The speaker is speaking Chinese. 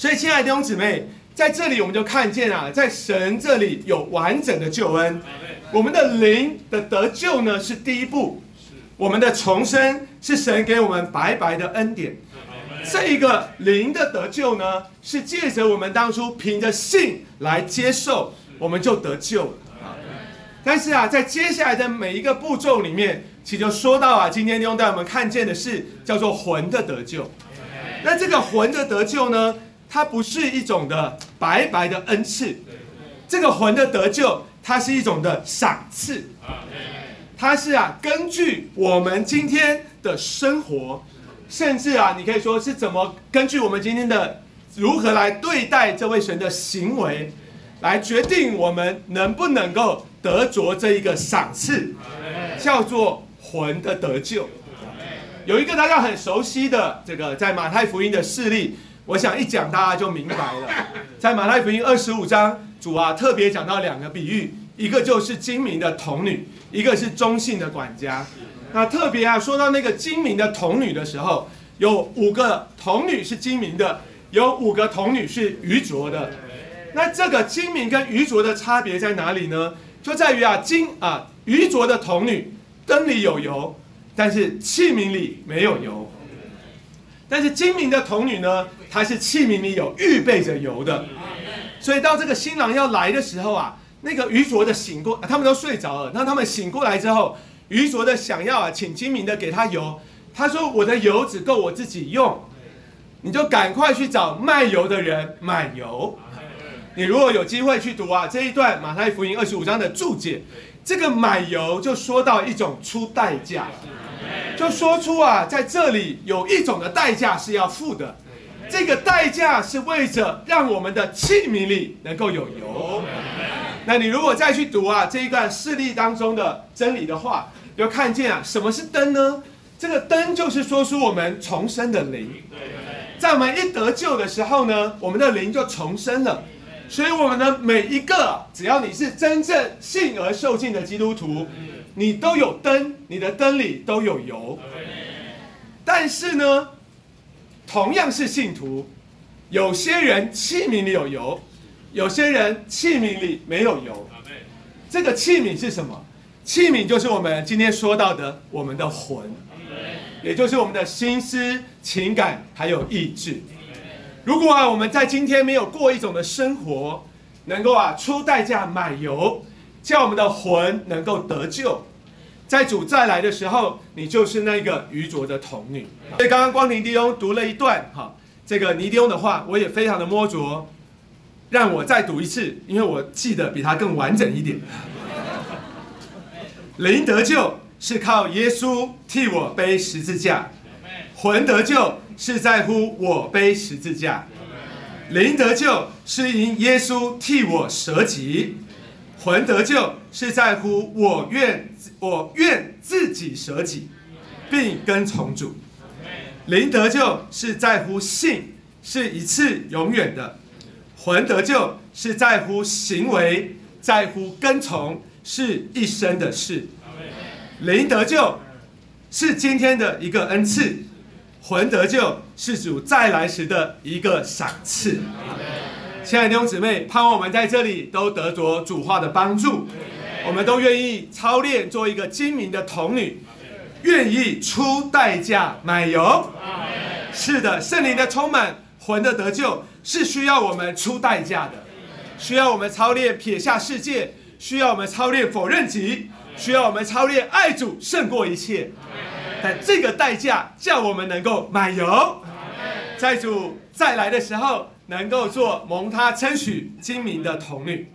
所以，亲爱的弟兄姊妹，在这里我们就看见啊，在神这里有完整的救恩。我们的灵的得救呢，是第一步；我们的重生是神给我们白白的恩典。这一个灵的得救呢，是借着我们当初凭着信来接受，我们就得救了。但是啊，在接下来的每一个步骤里面，其实就说到啊，今天弟兄带我们看见的是叫做魂的得救。那这个魂的得救呢，它不是一种的白白的恩赐，这个魂的得救，它是一种的赏赐。它是啊，根据我们今天的生活，甚至啊，你可以说是怎么根据我们今天的如何来对待这位神的行为，来决定我们能不能够。得着这一个赏赐，叫做魂的得救。有一个大家很熟悉的这个在马太福音的事例，我想一讲大家就明白了。在马太福音二十五章，主啊特别讲到两个比喻，一个就是精明的童女，一个是中性的管家。那特别啊说到那个精明的童女的时候，有五个童女是精明的，有五个童女是愚拙的。那这个精明跟愚拙的差别在哪里呢？就在于啊，精啊，愚拙的童女灯里有油，但是器皿里没有油。但是精明的童女呢，她是器皿里有预备着油的。所以到这个新郎要来的时候啊，那个愚拙的醒过，他们都睡着了。那他们醒过来之后，愚拙的想要啊，请精明的给他油。他说：“我的油只够我自己用，你就赶快去找卖油的人买油。”你如果有机会去读啊这一段马太福音二十五章的注解，这个买油就说到一种出代价，就说出啊在这里有一种的代价是要付的，这个代价是为着让我们的器皿里能够有油。那你如果再去读啊这一段事例当中的真理的话，就看见啊什么是灯呢？这个灯就是说出我们重生的灵，在我们一得救的时候呢，我们的灵就重生了。所以，我们的每一个，只要你是真正信而受尽的基督徒，你都有灯，你的灯里都有油。但是呢，同样是信徒，有些人器皿里有油，有些人器皿里没有油。这个器皿是什么？器皿就是我们今天说到的我们的魂，也就是我们的心思、情感还有意志。如果啊，我们在今天没有过一种的生活，能够啊出代价买油，叫我们的魂能够得救，在主再来的时候，你就是那个愚拙的童女。所以刚刚光庭弟兄读了一段哈，这个尼迪翁的话，我也非常的摸着，让我再读一次，因为我记得比他更完整一点。灵得救是靠耶稣替我背十字架，魂得救。是在乎我背十字架，灵得救是因耶稣替我舍己，魂得救是在乎我愿我愿自己舍己，并跟从主。灵得救是在乎信，是一次永远的；魂得救是在乎行为，在乎跟从，是一生的事。灵得救是今天的一个恩赐。魂得救是主再来时的一个赏赐。亲爱的弟兄姊妹，盼望我们在这里都得着主话的帮助。我们都愿意操练做一个精明的童女，愿意出代价买油。是的，圣灵的充满，魂的得救是需要我们出代价的，需要我们操练撇下世界，需要我们操练否认己，需要我们操练爱主胜过一切。但这个代价叫我们能够买油，在主再来的时候，能够做蒙他称许精明的童女。